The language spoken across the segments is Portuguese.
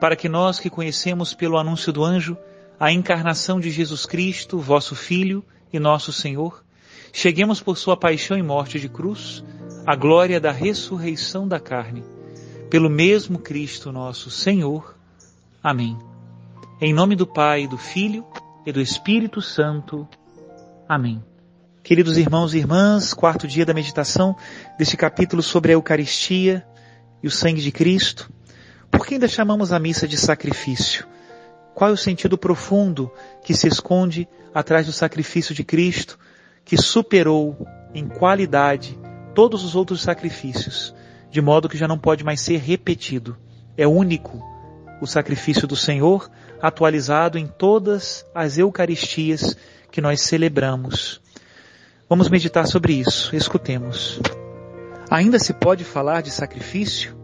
para que nós que conhecemos pelo anúncio do anjo a encarnação de Jesus Cristo, vosso Filho e nosso Senhor, cheguemos por sua paixão e morte de cruz à glória da ressurreição da carne, pelo mesmo Cristo nosso Senhor. Amém. Em nome do Pai, do Filho e do Espírito Santo. Amém. Queridos irmãos e irmãs, quarto dia da meditação deste capítulo sobre a Eucaristia e o sangue de Cristo. Por que ainda chamamos a missa de sacrifício? Qual é o sentido profundo que se esconde atrás do sacrifício de Cristo, que superou em qualidade todos os outros sacrifícios, de modo que já não pode mais ser repetido? É único o sacrifício do Senhor, atualizado em todas as Eucaristias que nós celebramos. Vamos meditar sobre isso. Escutemos. Ainda se pode falar de sacrifício?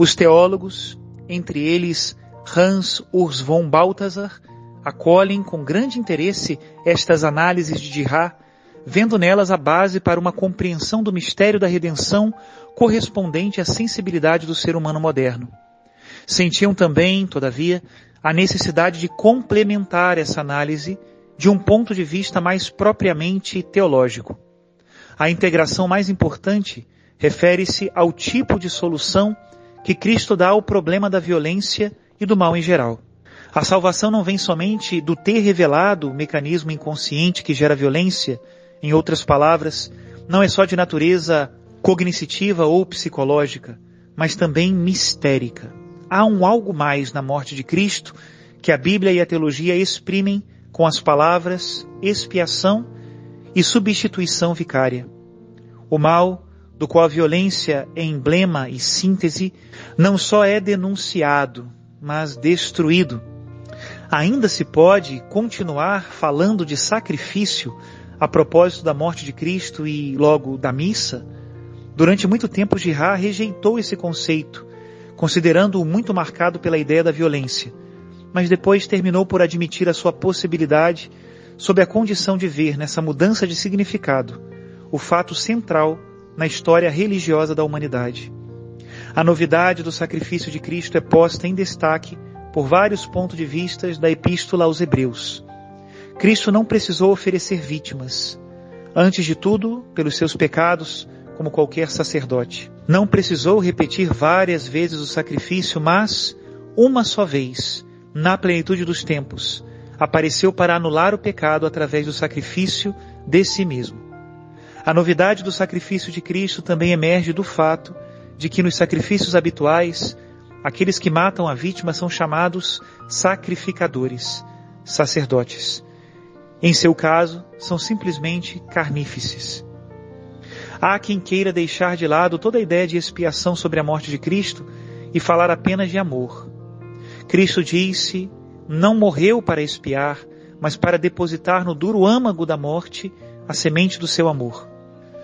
Os teólogos, entre eles Hans Urs von Balthasar, acolhem com grande interesse estas análises de Dirá, vendo nelas a base para uma compreensão do mistério da redenção correspondente à sensibilidade do ser humano moderno. Sentiam também, todavia, a necessidade de complementar essa análise de um ponto de vista mais propriamente teológico. A integração mais importante refere-se ao tipo de solução que Cristo dá ao problema da violência e do mal em geral. A salvação não vem somente do ter revelado o mecanismo inconsciente que gera violência, em outras palavras, não é só de natureza cognitiva ou psicológica, mas também mistérica. Há um algo mais na morte de Cristo que a Bíblia e a teologia exprimem com as palavras expiação e substituição vicária. O mal do qual a violência é emblema e síntese, não só é denunciado, mas destruído. Ainda se pode continuar falando de sacrifício a propósito da morte de Cristo e logo da missa? Durante muito tempo, Girard rejeitou esse conceito, considerando-o muito marcado pela ideia da violência, mas depois terminou por admitir a sua possibilidade sob a condição de ver nessa mudança de significado o fato central na história religiosa da humanidade. A novidade do sacrifício de Cristo é posta em destaque por vários pontos de vista da Epístola aos Hebreus. Cristo não precisou oferecer vítimas. Antes de tudo, pelos seus pecados, como qualquer sacerdote. Não precisou repetir várias vezes o sacrifício, mas, uma só vez, na plenitude dos tempos, apareceu para anular o pecado através do sacrifício de si mesmo. A novidade do sacrifício de Cristo também emerge do fato de que nos sacrifícios habituais, aqueles que matam a vítima são chamados sacrificadores, sacerdotes. Em seu caso, são simplesmente carnífices. Há quem queira deixar de lado toda a ideia de expiação sobre a morte de Cristo e falar apenas de amor. Cristo disse: não morreu para expiar, mas para depositar no duro âmago da morte a semente do seu amor.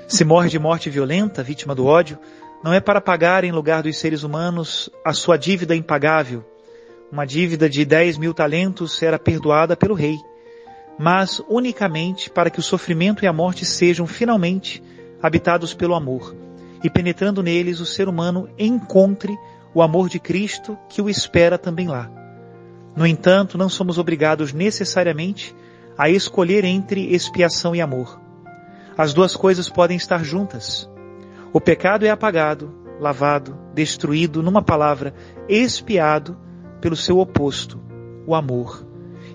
Se morre de morte violenta, vítima do ódio, não é para pagar em lugar dos seres humanos a sua dívida impagável, uma dívida de 10 mil talentos era perdoada pelo rei, mas unicamente para que o sofrimento e a morte sejam finalmente habitados pelo amor, e penetrando neles o ser humano encontre o amor de Cristo que o espera também lá. No entanto, não somos obrigados necessariamente a escolher entre expiação e amor. As duas coisas podem estar juntas. O pecado é apagado, lavado, destruído, numa palavra, expiado pelo seu oposto, o amor,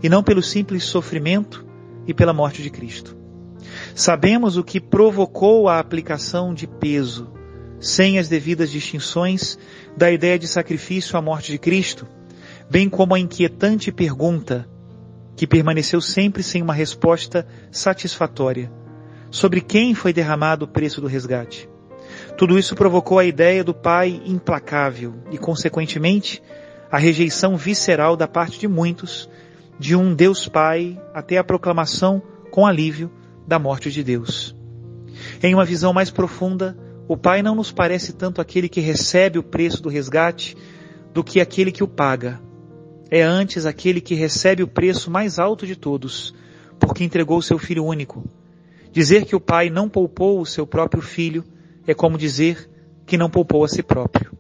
e não pelo simples sofrimento e pela morte de Cristo. Sabemos o que provocou a aplicação de peso, sem as devidas distinções, da ideia de sacrifício à morte de Cristo, bem como a inquietante pergunta, que permaneceu sempre sem uma resposta satisfatória, sobre quem foi derramado o preço do resgate. Tudo isso provocou a ideia do Pai implacável e, consequentemente, a rejeição visceral da parte de muitos de um Deus Pai até a proclamação com alívio da morte de Deus. Em uma visão mais profunda, o Pai não nos parece tanto aquele que recebe o preço do resgate do que aquele que o paga. É antes aquele que recebe o preço mais alto de todos, porque entregou seu Filho único. Dizer que o Pai não poupou o seu próprio Filho é como dizer que não poupou a si próprio.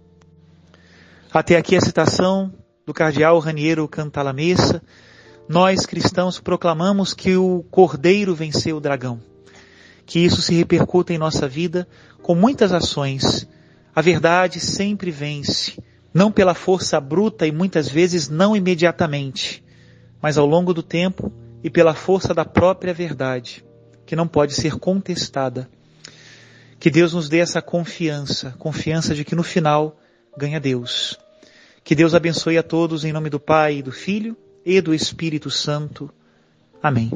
Até aqui a citação do cardeal Raniero Cantalamessa. Nós cristãos proclamamos que o Cordeiro venceu o dragão. Que isso se repercuta em nossa vida com muitas ações. A verdade sempre vence, não pela força bruta e muitas vezes não imediatamente, mas ao longo do tempo e pela força da própria verdade, que não pode ser contestada. Que Deus nos dê essa confiança, confiança de que no final ganha Deus. Que Deus abençoe a todos em nome do Pai, do Filho e do Espírito Santo. Amém.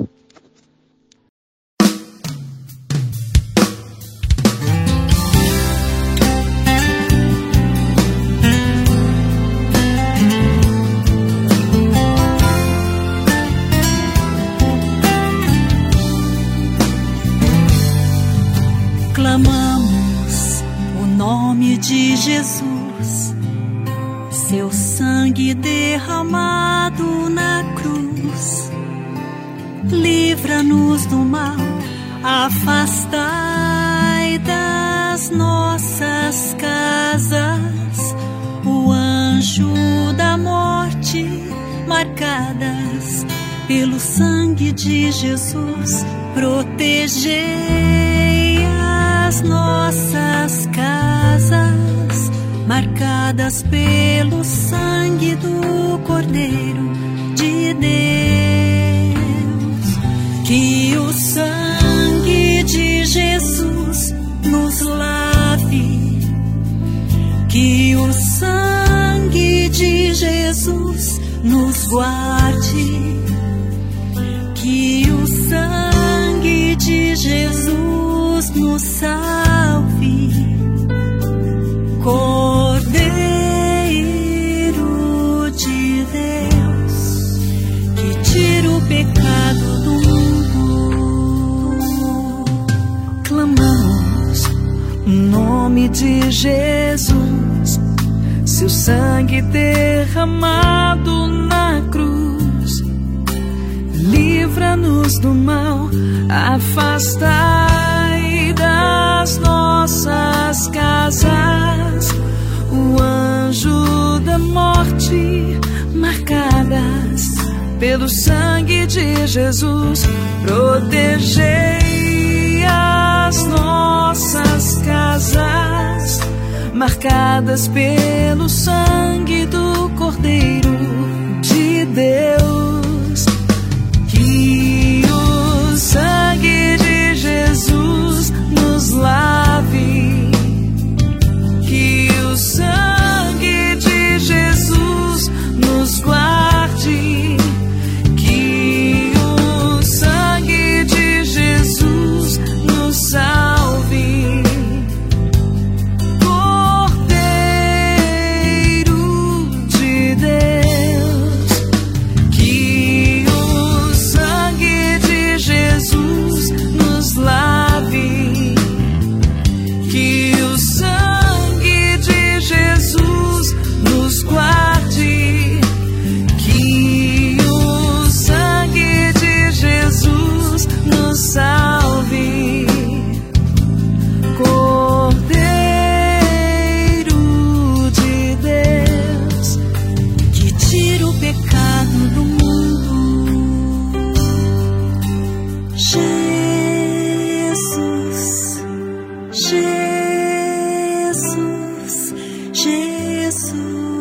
Seu sangue derramado na cruz. Livra-nos do mal, afastai das nossas casas o anjo da morte, marcadas pelo sangue de Jesus. Protegei as nossas casas marcadas pelo sangue do Cordeiro de Deus. Que o sangue de Jesus nos lave, que o sangue de Jesus nos guarde, que o sangue de Jesus nos salve. De Jesus, seu sangue derramado na cruz. Livra-nos do mal, afastai das nossas casas o anjo da morte marcadas pelo sangue de Jesus, protegei as nossas marcadas pelo sangue do Cordeiro de Deus. Jesus.